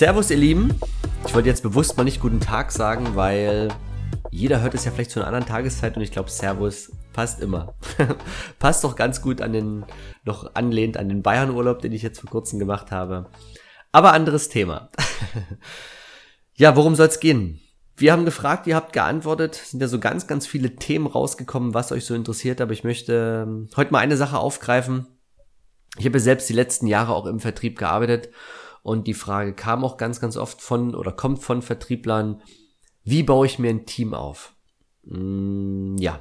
Servus ihr Lieben. Ich wollte jetzt bewusst mal nicht guten Tag sagen, weil jeder hört es ja vielleicht zu einer anderen Tageszeit und ich glaube Servus passt immer. passt doch ganz gut an den, noch anlehnt an den Bayern-Urlaub, den ich jetzt vor kurzem gemacht habe. Aber anderes Thema. ja, worum soll es gehen? Wir haben gefragt, ihr habt geantwortet. Sind ja so ganz, ganz viele Themen rausgekommen, was euch so interessiert. Aber ich möchte ähm, heute mal eine Sache aufgreifen. Ich habe selbst die letzten Jahre auch im Vertrieb gearbeitet und die Frage kam auch ganz, ganz oft von oder kommt von Vertrieblern, wie baue ich mir ein Team auf? Mm, ja.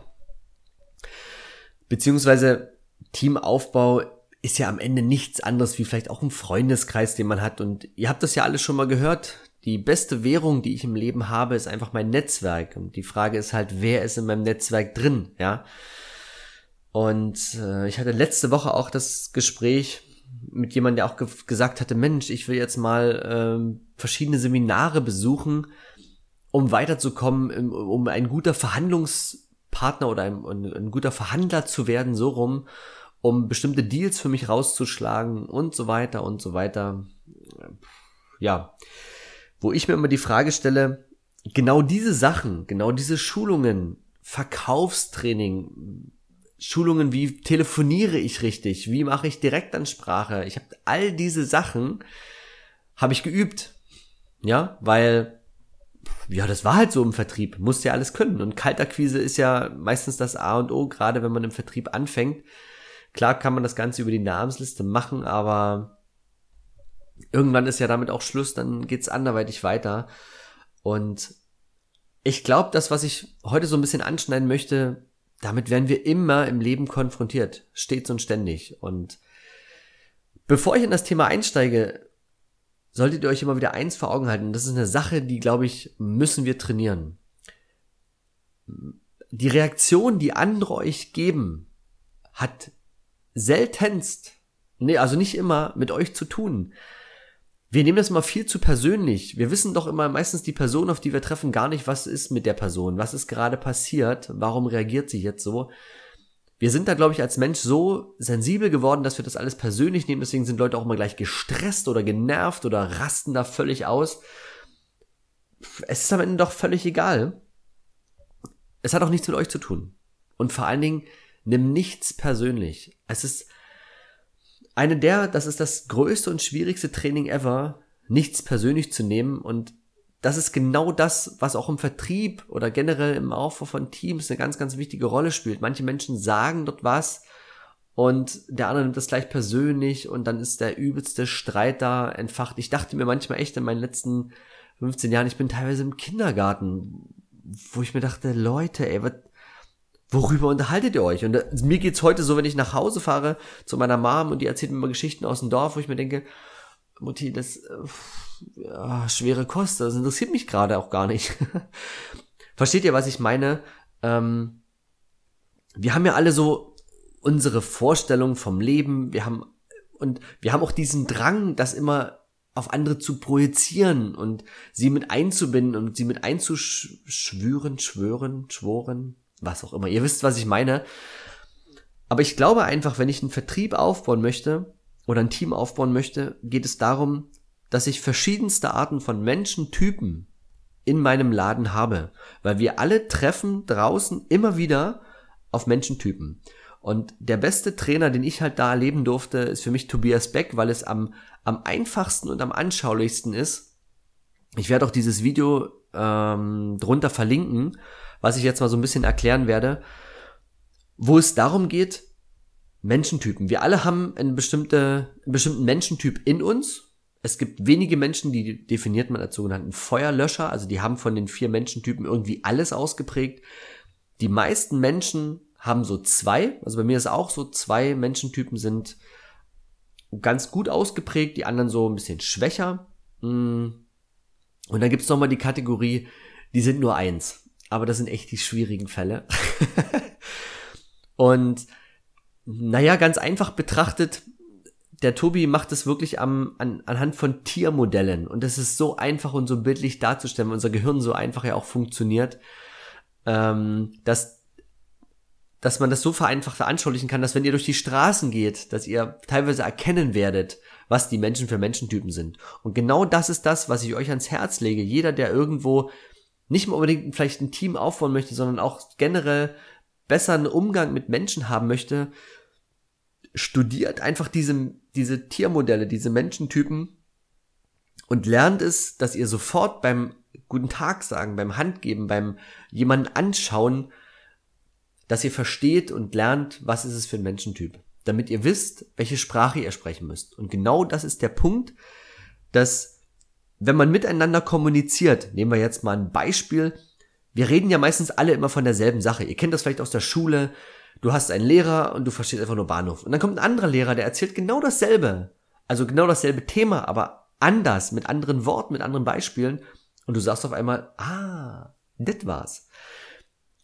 Beziehungsweise Teamaufbau ist ja am Ende nichts anderes wie vielleicht auch ein Freundeskreis, den man hat. Und ihr habt das ja alles schon mal gehört. Die beste Währung, die ich im Leben habe, ist einfach mein Netzwerk. Und die Frage ist halt, wer ist in meinem Netzwerk drin, ja? Und äh, ich hatte letzte Woche auch das Gespräch mit jemandem, der auch ge gesagt hatte, Mensch, ich will jetzt mal ähm, verschiedene Seminare besuchen, um weiterzukommen, um ein guter Verhandlungspartner oder ein, ein guter Verhandler zu werden, so rum, um bestimmte Deals für mich rauszuschlagen und so weiter und so weiter. Ja, wo ich mir immer die Frage stelle, genau diese Sachen, genau diese Schulungen, Verkaufstraining, Schulungen wie telefoniere ich richtig, wie mache ich Direktansprache. Ich habe all diese Sachen habe ich geübt. Ja, weil ja, das war halt so im Vertrieb, musste ja alles können und Kaltakquise ist ja meistens das A und O, gerade wenn man im Vertrieb anfängt. Klar kann man das Ganze über die Namensliste machen, aber irgendwann ist ja damit auch Schluss, dann geht's anderweitig weiter. Und ich glaube, das, was ich heute so ein bisschen anschneiden möchte, damit werden wir immer im Leben konfrontiert, stets und ständig. Und bevor ich in das Thema einsteige, solltet ihr euch immer wieder eins vor Augen halten. Das ist eine Sache, die, glaube ich, müssen wir trainieren. Die Reaktion, die andere euch geben, hat seltenst, nee, also nicht immer mit euch zu tun wir nehmen das immer viel zu persönlich. Wir wissen doch immer meistens die Person, auf die wir treffen, gar nicht, was ist mit der Person, was ist gerade passiert, warum reagiert sie jetzt so. Wir sind da, glaube ich, als Mensch so sensibel geworden, dass wir das alles persönlich nehmen. Deswegen sind Leute auch immer gleich gestresst oder genervt oder rasten da völlig aus. Es ist am Ende doch völlig egal. Es hat auch nichts mit euch zu tun. Und vor allen Dingen, nimm nichts persönlich. Es ist, eine der, das ist das größte und schwierigste Training ever, nichts persönlich zu nehmen und das ist genau das, was auch im Vertrieb oder generell im Aufbau von Teams eine ganz, ganz wichtige Rolle spielt. Manche Menschen sagen dort was und der andere nimmt das gleich persönlich und dann ist der übelste Streit da entfacht. Ich dachte mir manchmal echt in meinen letzten 15 Jahren, ich bin teilweise im Kindergarten, wo ich mir dachte, Leute, ey, was, worüber unterhaltet ihr euch? Und äh, mir geht's heute so, wenn ich nach Hause fahre zu meiner Mom und die erzählt mir immer Geschichten aus dem Dorf, wo ich mir denke, Mutti, das äh, ja, schwere Kost, das interessiert mich gerade auch gar nicht. Versteht ihr, was ich meine? Ähm, wir haben ja alle so unsere Vorstellung vom Leben, wir haben und wir haben auch diesen Drang, das immer auf andere zu projizieren und sie mit einzubinden und sie mit einzuschwören, schwören, schworen, was auch immer. Ihr wisst, was ich meine. Aber ich glaube einfach, wenn ich einen Vertrieb aufbauen möchte oder ein Team aufbauen möchte, geht es darum, dass ich verschiedenste Arten von Menschentypen in meinem Laden habe. Weil wir alle treffen draußen immer wieder auf Menschentypen. Und der beste Trainer, den ich halt da erleben durfte, ist für mich Tobias Beck, weil es am, am einfachsten und am anschaulichsten ist. Ich werde auch dieses Video ähm, drunter verlinken was ich jetzt mal so ein bisschen erklären werde, wo es darum geht, Menschentypen. Wir alle haben einen, bestimmte, einen bestimmten Menschentyp in uns. Es gibt wenige Menschen, die definiert man als sogenannten Feuerlöscher, also die haben von den vier Menschentypen irgendwie alles ausgeprägt. Die meisten Menschen haben so zwei, also bei mir ist auch so, zwei Menschentypen sind ganz gut ausgeprägt, die anderen so ein bisschen schwächer. Mm. Und dann gibt's noch mal die Kategorie, die sind nur eins. Aber das sind echt die schwierigen Fälle. und naja, ganz einfach betrachtet, der Tobi macht es wirklich am, an, anhand von Tiermodellen. Und das ist so einfach und so bildlich darzustellen, weil unser Gehirn so einfach ja auch funktioniert, ähm, dass, dass man das so vereinfacht veranschaulichen kann, dass wenn ihr durch die Straßen geht, dass ihr teilweise erkennen werdet, was die Menschen für Menschentypen sind. Und genau das ist das, was ich euch ans Herz lege. Jeder, der irgendwo nicht mal unbedingt vielleicht ein Team aufbauen möchte, sondern auch generell besseren Umgang mit Menschen haben möchte, studiert einfach diese, diese Tiermodelle, diese Menschentypen und lernt es, dass ihr sofort beim Guten Tag sagen, beim Handgeben, beim jemanden anschauen, dass ihr versteht und lernt, was ist es für ein Menschentyp, damit ihr wisst, welche Sprache ihr sprechen müsst. Und genau das ist der Punkt, dass wenn man miteinander kommuniziert, nehmen wir jetzt mal ein Beispiel, wir reden ja meistens alle immer von derselben Sache. Ihr kennt das vielleicht aus der Schule, du hast einen Lehrer und du verstehst einfach nur Bahnhof. Und dann kommt ein anderer Lehrer, der erzählt genau dasselbe. Also genau dasselbe Thema, aber anders, mit anderen Worten, mit anderen Beispielen. Und du sagst auf einmal, ah, das war's.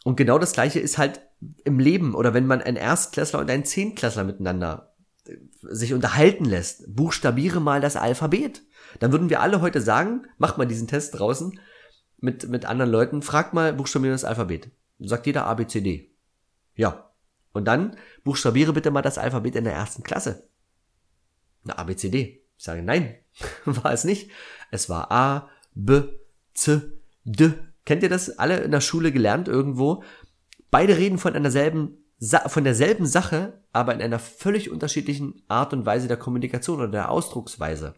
Und genau das gleiche ist halt im Leben oder wenn man ein Erstklässler und ein Zehntklässler miteinander äh, sich unterhalten lässt. Buchstabiere mal das Alphabet. Dann würden wir alle heute sagen, mach mal diesen Test draußen mit, mit anderen Leuten, frag mal, buchstabiere das Alphabet. Sagt jeder A, B, C, D. Ja, und dann buchstabiere bitte mal das Alphabet in der ersten Klasse. Na, A, B, C, D. Ich sage, nein, war es nicht. Es war A, B, C, D. Kennt ihr das alle in der Schule gelernt irgendwo? Beide reden von einer selben, von derselben Sache, aber in einer völlig unterschiedlichen Art und Weise der Kommunikation oder der Ausdrucksweise.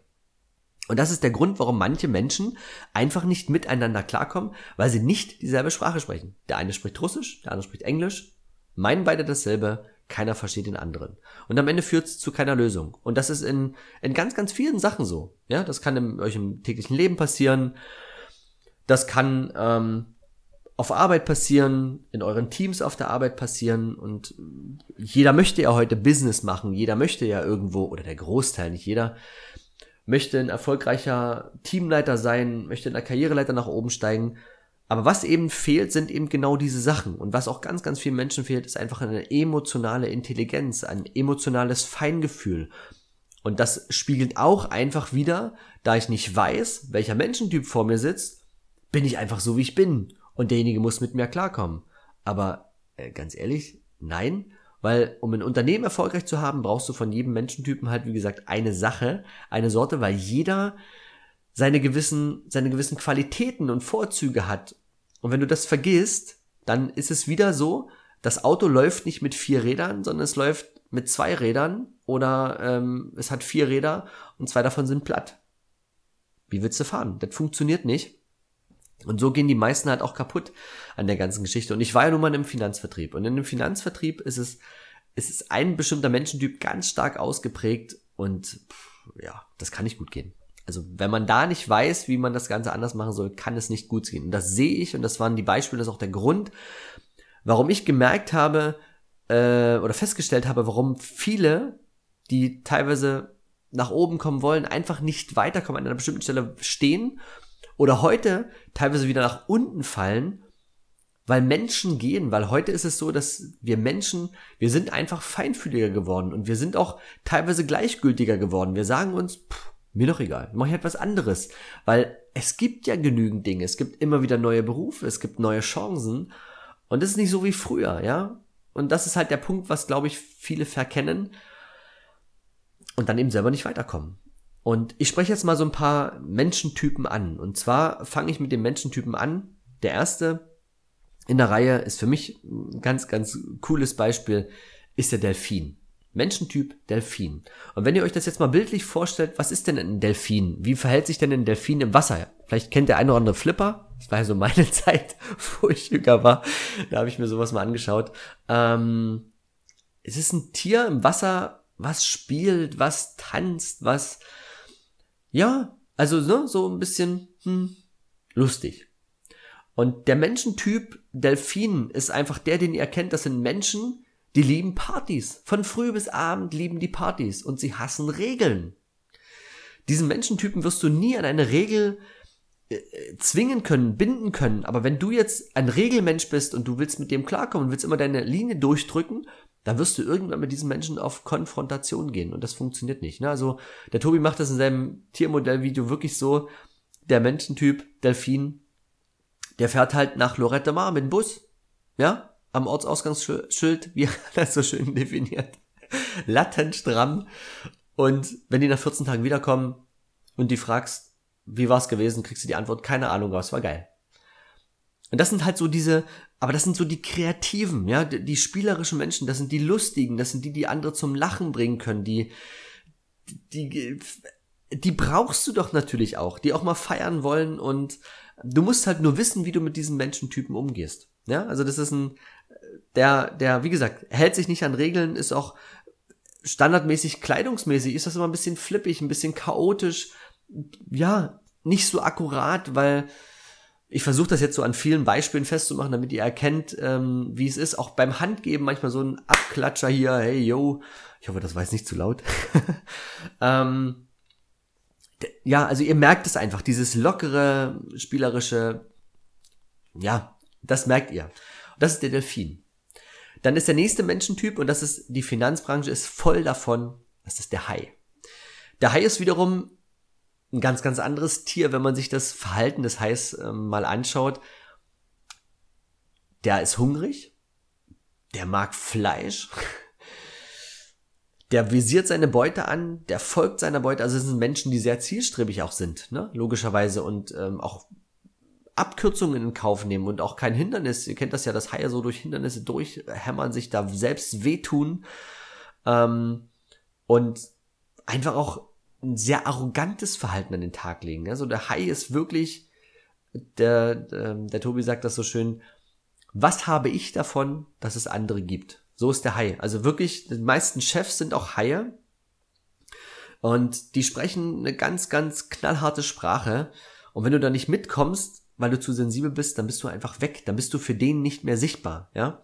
Und das ist der Grund, warum manche Menschen einfach nicht miteinander klarkommen, weil sie nicht dieselbe Sprache sprechen. Der eine spricht Russisch, der andere spricht Englisch, meinen beide dasselbe, keiner versteht den anderen. Und am Ende führt es zu keiner Lösung. Und das ist in, in ganz, ganz vielen Sachen so. Ja, das kann in euch im täglichen Leben passieren. Das kann ähm, auf Arbeit passieren, in euren Teams auf der Arbeit passieren. Und jeder möchte ja heute Business machen. Jeder möchte ja irgendwo, oder der Großteil, nicht jeder, möchte ein erfolgreicher Teamleiter sein, möchte in der Karriereleiter nach oben steigen. Aber was eben fehlt, sind eben genau diese Sachen. Und was auch ganz, ganz vielen Menschen fehlt, ist einfach eine emotionale Intelligenz, ein emotionales Feingefühl. Und das spiegelt auch einfach wieder, da ich nicht weiß, welcher Menschentyp vor mir sitzt, bin ich einfach so, wie ich bin. Und derjenige muss mit mir klarkommen. Aber äh, ganz ehrlich, nein. Weil um ein Unternehmen erfolgreich zu haben, brauchst du von jedem Menschentypen halt, wie gesagt, eine Sache, eine Sorte, weil jeder seine gewissen, seine gewissen Qualitäten und Vorzüge hat. Und wenn du das vergisst, dann ist es wieder so, das Auto läuft nicht mit vier Rädern, sondern es läuft mit zwei Rädern oder ähm, es hat vier Räder und zwei davon sind platt. Wie willst du fahren? Das funktioniert nicht. Und so gehen die meisten halt auch kaputt an der ganzen Geschichte. Und ich war ja nun mal im Finanzvertrieb. Und in dem Finanzvertrieb ist es, ist es ein bestimmter Menschentyp ganz stark ausgeprägt und pff, ja, das kann nicht gut gehen. Also wenn man da nicht weiß, wie man das Ganze anders machen soll, kann es nicht gut gehen. Und das sehe ich und das waren die Beispiele, das ist auch der Grund, warum ich gemerkt habe äh, oder festgestellt habe, warum viele, die teilweise nach oben kommen wollen, einfach nicht weiterkommen, an einer bestimmten Stelle stehen oder heute teilweise wieder nach unten fallen, weil Menschen gehen, weil heute ist es so, dass wir Menschen, wir sind einfach feinfühliger geworden und wir sind auch teilweise gleichgültiger geworden. Wir sagen uns, pff, mir doch egal, mache ich etwas anderes, weil es gibt ja genügend Dinge, es gibt immer wieder neue Berufe, es gibt neue Chancen und das ist nicht so wie früher, ja? Und das ist halt der Punkt, was glaube ich viele verkennen und dann eben selber nicht weiterkommen. Und ich spreche jetzt mal so ein paar Menschentypen an. Und zwar fange ich mit den Menschentypen an. Der erste in der Reihe ist für mich ein ganz, ganz cooles Beispiel, ist der Delfin. Menschentyp Delfin. Und wenn ihr euch das jetzt mal bildlich vorstellt, was ist denn ein Delfin? Wie verhält sich denn ein Delfin im Wasser? Vielleicht kennt der eine oder andere Flipper. Das war ja so meine Zeit, wo ich jünger war. Da habe ich mir sowas mal angeschaut. Ähm, es ist ein Tier im Wasser, was spielt, was tanzt, was, ja, also ne, so ein bisschen hm, lustig. Und der Menschentyp Delfin ist einfach der, den ihr kennt. Das sind Menschen, Die lieben Partys. Von früh bis abend lieben die Partys und sie hassen Regeln. Diesen Menschentypen wirst du nie an eine Regel äh, zwingen können, binden können. Aber wenn du jetzt ein Regelmensch bist und du willst mit dem klarkommen und willst immer deine Linie durchdrücken, dann wirst du irgendwann mit diesen Menschen auf Konfrontation gehen und das funktioniert nicht. Ne? Also der Tobi macht das in seinem Tiermodellvideo wirklich so, der Menschentyp Delfin, der fährt halt nach Lorette Mar mit dem Bus, ja, am Ortsausgangsschild, wie er das so schön definiert, latent stramm. Und wenn die nach 14 Tagen wiederkommen und die fragst, wie war's gewesen, kriegst du die Antwort, keine Ahnung, aber es war geil. Und das sind halt so diese, aber das sind so die kreativen, ja, die, die spielerischen Menschen, das sind die lustigen, das sind die, die andere zum Lachen bringen können, die, die, die brauchst du doch natürlich auch, die auch mal feiern wollen und du musst halt nur wissen, wie du mit diesen Menschentypen umgehst. Ja, also das ist ein, der, der, wie gesagt, hält sich nicht an Regeln, ist auch standardmäßig kleidungsmäßig, ist das immer ein bisschen flippig, ein bisschen chaotisch, ja, nicht so akkurat, weil ich versuche das jetzt so an vielen Beispielen festzumachen, damit ihr erkennt, ähm, wie es ist. Auch beim Handgeben manchmal so ein Abklatscher hier, hey yo. Ich hoffe, das war jetzt nicht zu laut. ähm, ja, also ihr merkt es einfach, dieses lockere, spielerische, ja, das merkt ihr. das ist der Delfin. Dann ist der nächste Menschentyp, und das ist die Finanzbranche, ist voll davon, das ist der Hai. Der Hai ist wiederum ein ganz, ganz anderes Tier, wenn man sich das Verhalten des Hais äh, mal anschaut. Der ist hungrig, der mag Fleisch, der visiert seine Beute an, der folgt seiner Beute. Also es sind Menschen, die sehr zielstrebig auch sind, ne? logischerweise und ähm, auch Abkürzungen in Kauf nehmen und auch kein Hindernis. Ihr kennt das ja, dass Haie so durch Hindernisse durchhämmern, sich da selbst wehtun ähm, und einfach auch ein sehr arrogantes Verhalten an den Tag legen. Also der Hai ist wirklich, der, der, ähm, der Tobi sagt das so schön, was habe ich davon, dass es andere gibt? So ist der Hai. Also wirklich, die meisten Chefs sind auch Haie. Und die sprechen eine ganz, ganz knallharte Sprache. Und wenn du da nicht mitkommst, weil du zu sensibel bist, dann bist du einfach weg. Dann bist du für den nicht mehr sichtbar, ja.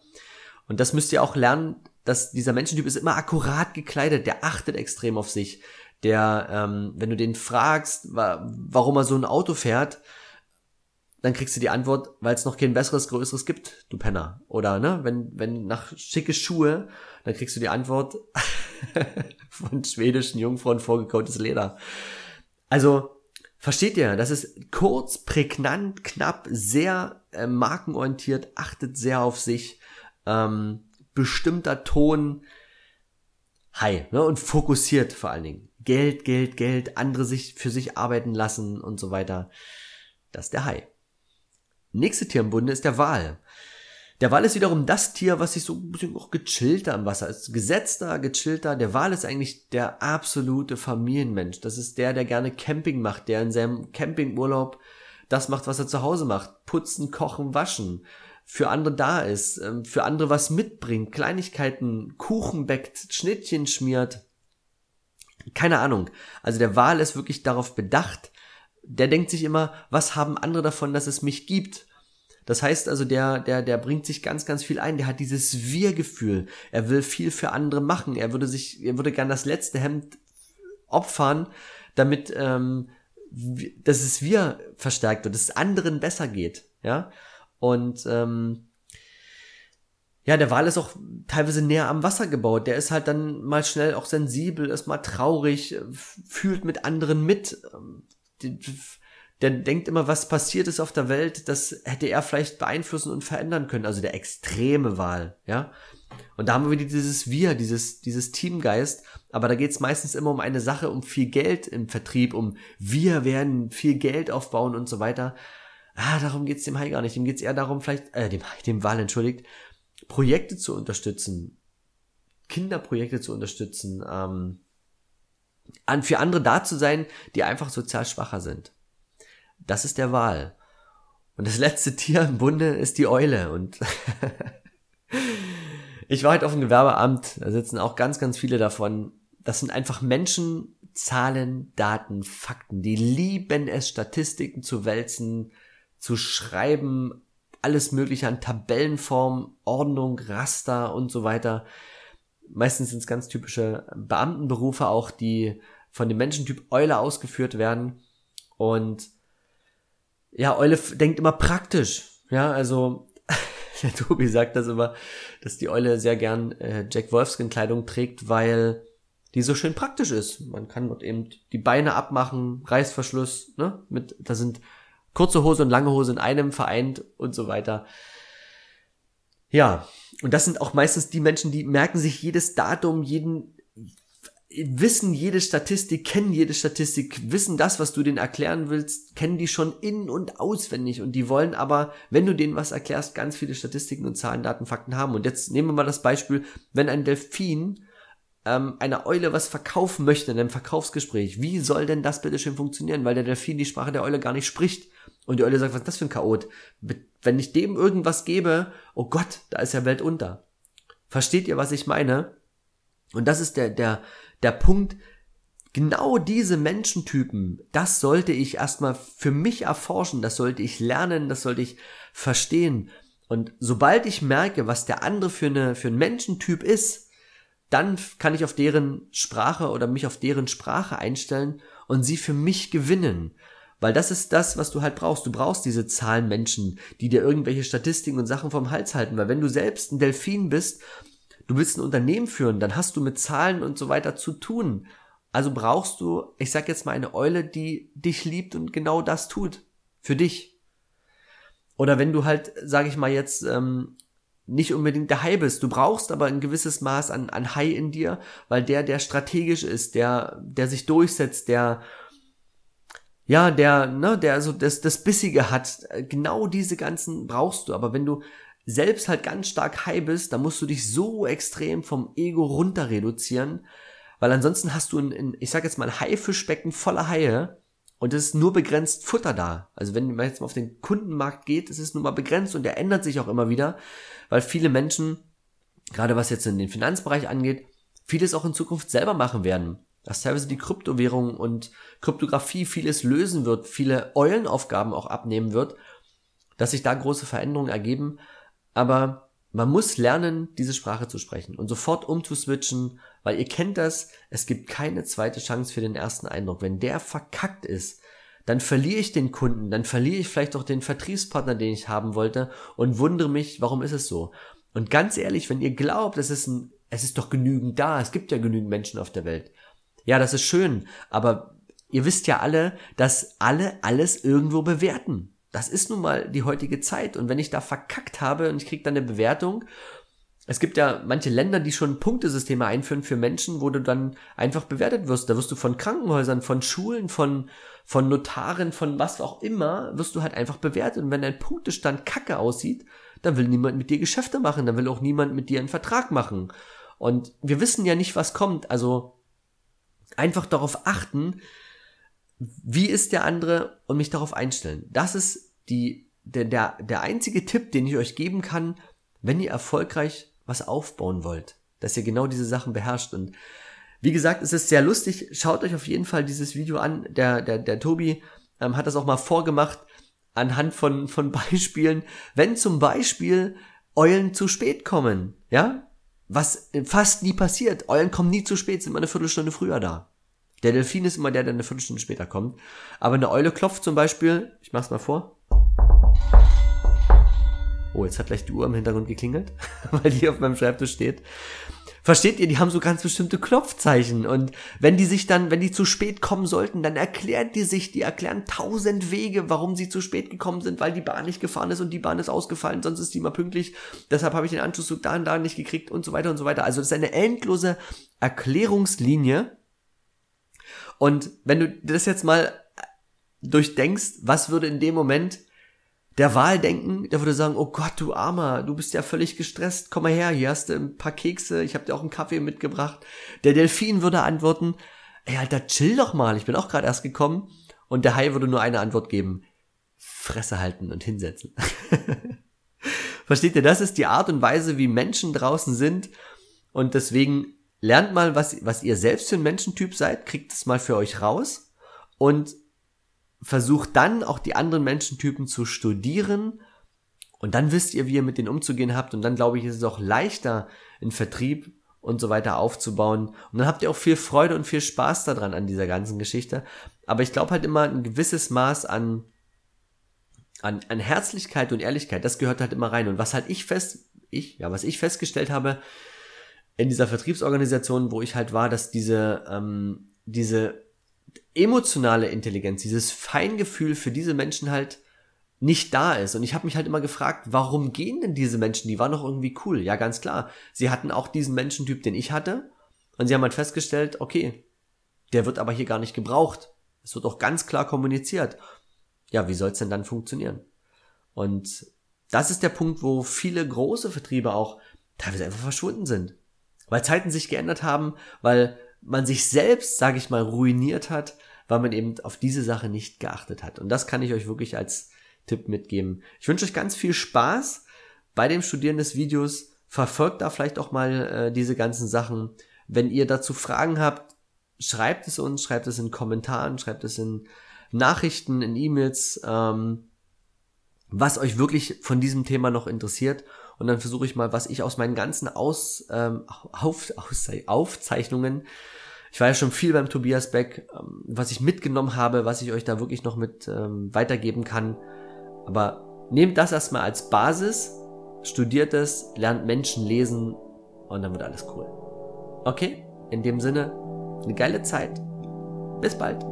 Und das müsst ihr auch lernen, dass dieser Menschentyp ist immer akkurat gekleidet, der achtet extrem auf sich der, ähm, wenn du den fragst, wa warum er so ein Auto fährt, dann kriegst du die Antwort, weil es noch kein besseres, größeres gibt, du Penner. Oder ne, wenn, wenn nach schicke Schuhe, dann kriegst du die Antwort von schwedischen Jungfrauen vorgekautes Leder. Also, versteht ihr, das ist kurz, prägnant, knapp, sehr äh, markenorientiert, achtet sehr auf sich, ähm, bestimmter Ton, high ne, und fokussiert vor allen Dingen. Geld, Geld, Geld, andere sich für sich arbeiten lassen und so weiter. Das ist der Hai. Nächste Tier im Bunde ist der Wal. Der Wal ist wiederum das Tier, was sich so ein bisschen auch gechillter am Wasser ist. Gesetzter, gechillter. Der Wal ist eigentlich der absolute Familienmensch. Das ist der, der gerne Camping macht, der in seinem Campingurlaub das macht, was er zu Hause macht. Putzen, kochen, waschen. Für andere da ist, ähm, für andere was mitbringt, Kleinigkeiten, Kuchen bäckt, Schnittchen schmiert keine Ahnung. Also der Wal ist wirklich darauf bedacht. Der denkt sich immer, was haben andere davon, dass es mich gibt? Das heißt also, der, der, der bringt sich ganz, ganz viel ein. Der hat dieses Wir-Gefühl. Er will viel für andere machen. Er würde sich, er würde gern das letzte Hemd opfern, damit, ähm, dass es wir verstärkt wird, dass es anderen besser geht. Ja. Und ähm, ja, der Wal ist auch teilweise näher am Wasser gebaut. Der ist halt dann mal schnell auch sensibel, ist mal traurig, fühlt mit anderen mit. Der denkt immer, was passiert ist auf der Welt, das hätte er vielleicht beeinflussen und verändern können. Also der extreme Wal, ja. Und da haben wir wieder dieses Wir, dieses, dieses Teamgeist. Aber da geht es meistens immer um eine Sache, um viel Geld im Vertrieb, um wir werden viel Geld aufbauen und so weiter. Ah, darum geht's dem Hai gar nicht. Dem geht's eher darum, vielleicht, äh, dem, dem Wal, entschuldigt, Projekte zu unterstützen, Kinderprojekte zu unterstützen, ähm, an für andere da zu sein, die einfach sozial schwacher sind. Das ist der Wahl. Und das letzte Tier im Bunde ist die Eule. Und ich war heute auf dem Gewerbeamt, da sitzen auch ganz, ganz viele davon. Das sind einfach Menschen, Zahlen, Daten, Fakten. Die lieben es, Statistiken zu wälzen, zu schreiben, alles mögliche an Tabellenform, Ordnung, Raster und so weiter. Meistens sind es ganz typische Beamtenberufe auch, die von dem Menschentyp Eule ausgeführt werden. Und ja, Eule denkt immer praktisch. Ja, also der Tobi sagt das immer, dass die Eule sehr gern äh, Jack Wolfskin Kleidung trägt, weil die so schön praktisch ist. Man kann dort eben die Beine abmachen, Reißverschluss, ne? Mit, da sind kurze Hose und lange Hose in einem vereint und so weiter. Ja, und das sind auch meistens die Menschen, die merken sich jedes Datum, jeden, wissen jede Statistik, kennen jede Statistik, wissen das, was du denen erklären willst, kennen die schon in- und auswendig und die wollen aber, wenn du denen was erklärst, ganz viele Statistiken und Zahlen, Daten, Fakten haben. Und jetzt nehmen wir mal das Beispiel, wenn ein Delfin ähm, einer Eule was verkaufen möchte in einem Verkaufsgespräch, wie soll denn das bitte schön funktionieren? Weil der Delfin die Sprache der Eule gar nicht spricht. Und die Eule sagt, was ist das für ein Chaot? Wenn ich dem irgendwas gebe, oh Gott, da ist ja Welt unter. Versteht ihr, was ich meine? Und das ist der, der, der Punkt, genau diese Menschentypen, das sollte ich erstmal für mich erforschen, das sollte ich lernen, das sollte ich verstehen. Und sobald ich merke, was der andere für, eine, für ein Menschentyp ist, dann kann ich auf deren Sprache oder mich auf deren Sprache einstellen und sie für mich gewinnen. Weil das ist das, was du halt brauchst. Du brauchst diese Zahlenmenschen, die dir irgendwelche Statistiken und Sachen vom Hals halten. Weil wenn du selbst ein Delfin bist du willst ein Unternehmen führen, dann hast du mit Zahlen und so weiter zu tun. Also brauchst du, ich sag jetzt mal, eine Eule, die dich liebt und genau das tut. Für dich. Oder wenn du halt, sag ich mal jetzt, ähm, nicht unbedingt der Hai bist. Du brauchst aber ein gewisses Maß an, an Hai in dir, weil der, der strategisch ist, der, der sich durchsetzt, der, ja, der, ne, der so das, das Bissige hat. Genau diese ganzen brauchst du. Aber wenn du selbst halt ganz stark high bist, dann musst du dich so extrem vom Ego runter reduzieren, weil ansonsten hast du ein, ein ich sag jetzt mal ein Haifischbecken voller Haie und es ist nur begrenzt Futter da. Also wenn man jetzt mal auf den Kundenmarkt geht, es ist nur mal begrenzt und der ändert sich auch immer wieder, weil viele Menschen, gerade was jetzt in den Finanzbereich angeht, vieles auch in Zukunft selber machen werden. Dass teilweise die Kryptowährung und Kryptographie vieles lösen wird, viele Eulenaufgaben auch abnehmen wird, dass sich da große Veränderungen ergeben aber man muss lernen, diese Sprache zu sprechen und sofort umzuswitchen, weil ihr kennt das, es gibt keine zweite Chance für den ersten Eindruck. Wenn der verkackt ist, dann verliere ich den Kunden, dann verliere ich vielleicht auch den Vertriebspartner, den ich haben wollte und wundere mich, warum ist es so? Und ganz ehrlich, wenn ihr glaubt, es ist ein, es ist doch genügend da, es gibt ja genügend Menschen auf der Welt. Ja, das ist schön, aber ihr wisst ja alle, dass alle alles irgendwo bewerten das ist nun mal die heutige Zeit. Und wenn ich da verkackt habe und ich kriege dann eine Bewertung, es gibt ja manche Länder, die schon Punktesysteme einführen für Menschen, wo du dann einfach bewertet wirst. Da wirst du von Krankenhäusern, von Schulen, von, von Notaren, von was auch immer, wirst du halt einfach bewertet. Und wenn dein Punktestand kacke aussieht, dann will niemand mit dir Geschäfte machen, dann will auch niemand mit dir einen Vertrag machen. Und wir wissen ja nicht, was kommt. Also einfach darauf achten, wie ist der andere und mich darauf einstellen. Das ist die, der, der, der einzige Tipp, den ich euch geben kann, wenn ihr erfolgreich was aufbauen wollt, dass ihr genau diese Sachen beherrscht. Und wie gesagt, es ist sehr lustig. Schaut euch auf jeden Fall dieses Video an. Der, der, der Tobi ähm, hat das auch mal vorgemacht anhand von, von Beispielen. Wenn zum Beispiel Eulen zu spät kommen, ja, was fast nie passiert. Eulen kommen nie zu spät, sind immer eine Viertelstunde früher da. Der Delfin ist immer der, der eine Viertelstunde später kommt. Aber eine Eule klopft zum Beispiel, ich mach's mal vor. Oh, jetzt hat gleich die Uhr im Hintergrund geklingelt, weil die auf meinem Schreibtisch steht. Versteht ihr, die haben so ganz bestimmte Klopfzeichen und wenn die sich dann, wenn die zu spät kommen sollten, dann erklären die sich, die erklären tausend Wege, warum sie zu spät gekommen sind, weil die Bahn nicht gefahren ist und die Bahn ist ausgefallen, sonst ist die immer pünktlich, deshalb habe ich den Anschlusszug da und da nicht gekriegt und so weiter und so weiter. Also das ist eine endlose Erklärungslinie. Und wenn du das jetzt mal durchdenkst, was würde in dem Moment der Wahl denken, der würde sagen, oh Gott, du Armer, du bist ja völlig gestresst, komm mal her, hier hast du ein paar Kekse, ich habe dir auch einen Kaffee mitgebracht. Der Delfin würde antworten, ey Alter, chill doch mal, ich bin auch gerade erst gekommen. Und der Hai würde nur eine Antwort geben, Fresse halten und hinsetzen. Versteht ihr, das ist die Art und Weise, wie Menschen draußen sind. Und deswegen lernt mal, was, was ihr selbst für ein Menschentyp seid, kriegt es mal für euch raus und versucht dann auch die anderen Menschentypen zu studieren Und dann wisst ihr, wie ihr mit denen umzugehen habt. Und dann glaube ich, ist es auch leichter, einen Vertrieb und so weiter aufzubauen. Und dann habt ihr auch viel Freude und viel Spaß daran an dieser ganzen Geschichte. Aber ich glaube halt immer ein gewisses Maß an, an, an Herzlichkeit und Ehrlichkeit, das gehört halt immer rein. Und was halt ich fest, ich, ja, was ich festgestellt habe in dieser Vertriebsorganisation, wo ich halt war, dass diese, ähm, diese emotionale Intelligenz, dieses Feingefühl für diese Menschen halt nicht da ist. Und ich habe mich halt immer gefragt, warum gehen denn diese Menschen? Die waren doch irgendwie cool. Ja, ganz klar. Sie hatten auch diesen Menschentyp, den ich hatte. Und sie haben halt festgestellt, okay, der wird aber hier gar nicht gebraucht. Es wird auch ganz klar kommuniziert. Ja, wie soll es denn dann funktionieren? Und das ist der Punkt, wo viele große Vertriebe auch teilweise einfach verschwunden sind. Weil Zeiten sich geändert haben, weil man sich selbst, sage ich mal, ruiniert hat, weil man eben auf diese Sache nicht geachtet hat. Und das kann ich euch wirklich als Tipp mitgeben. Ich wünsche euch ganz viel Spaß bei dem Studieren des Videos. Verfolgt da vielleicht auch mal äh, diese ganzen Sachen. Wenn ihr dazu Fragen habt, schreibt es uns, schreibt es in Kommentaren, schreibt es in Nachrichten, in E-Mails, ähm, was euch wirklich von diesem Thema noch interessiert. Und dann versuche ich mal, was ich aus meinen ganzen aus, ähm, auf, aus, Aufzeichnungen, ich war ja schon viel beim Tobias Beck, ähm, was ich mitgenommen habe, was ich euch da wirklich noch mit ähm, weitergeben kann. Aber nehmt das erstmal als Basis, studiert es, lernt Menschen lesen und dann wird alles cool. Okay? In dem Sinne, eine geile Zeit. Bis bald.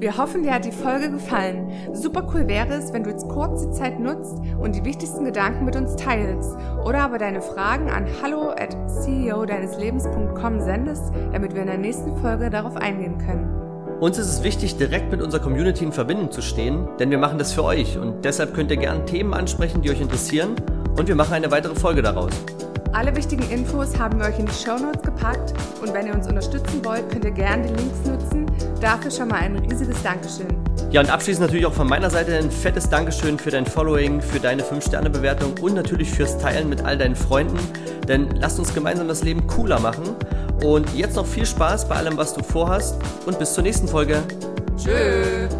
Wir hoffen, dir hat die Folge gefallen. Super cool wäre es, wenn du jetzt kurz die Zeit nutzt und die wichtigsten Gedanken mit uns teilst oder aber deine Fragen an hallo at ceo deines Lebens.com sendest, damit wir in der nächsten Folge darauf eingehen können. Uns ist es wichtig, direkt mit unserer Community in Verbindung zu stehen, denn wir machen das für euch und deshalb könnt ihr gerne Themen ansprechen, die euch interessieren und wir machen eine weitere Folge daraus. Alle wichtigen Infos haben wir euch in die Show Notes gepackt und wenn ihr uns unterstützen wollt, könnt ihr gerne die Links nutzen. Dafür schon mal ein riesiges Dankeschön. Ja, und abschließend natürlich auch von meiner Seite ein fettes Dankeschön für dein Following, für deine 5-Sterne-Bewertung und natürlich fürs Teilen mit all deinen Freunden. Denn lasst uns gemeinsam das Leben cooler machen. Und jetzt noch viel Spaß bei allem, was du vorhast und bis zur nächsten Folge. Tschüss.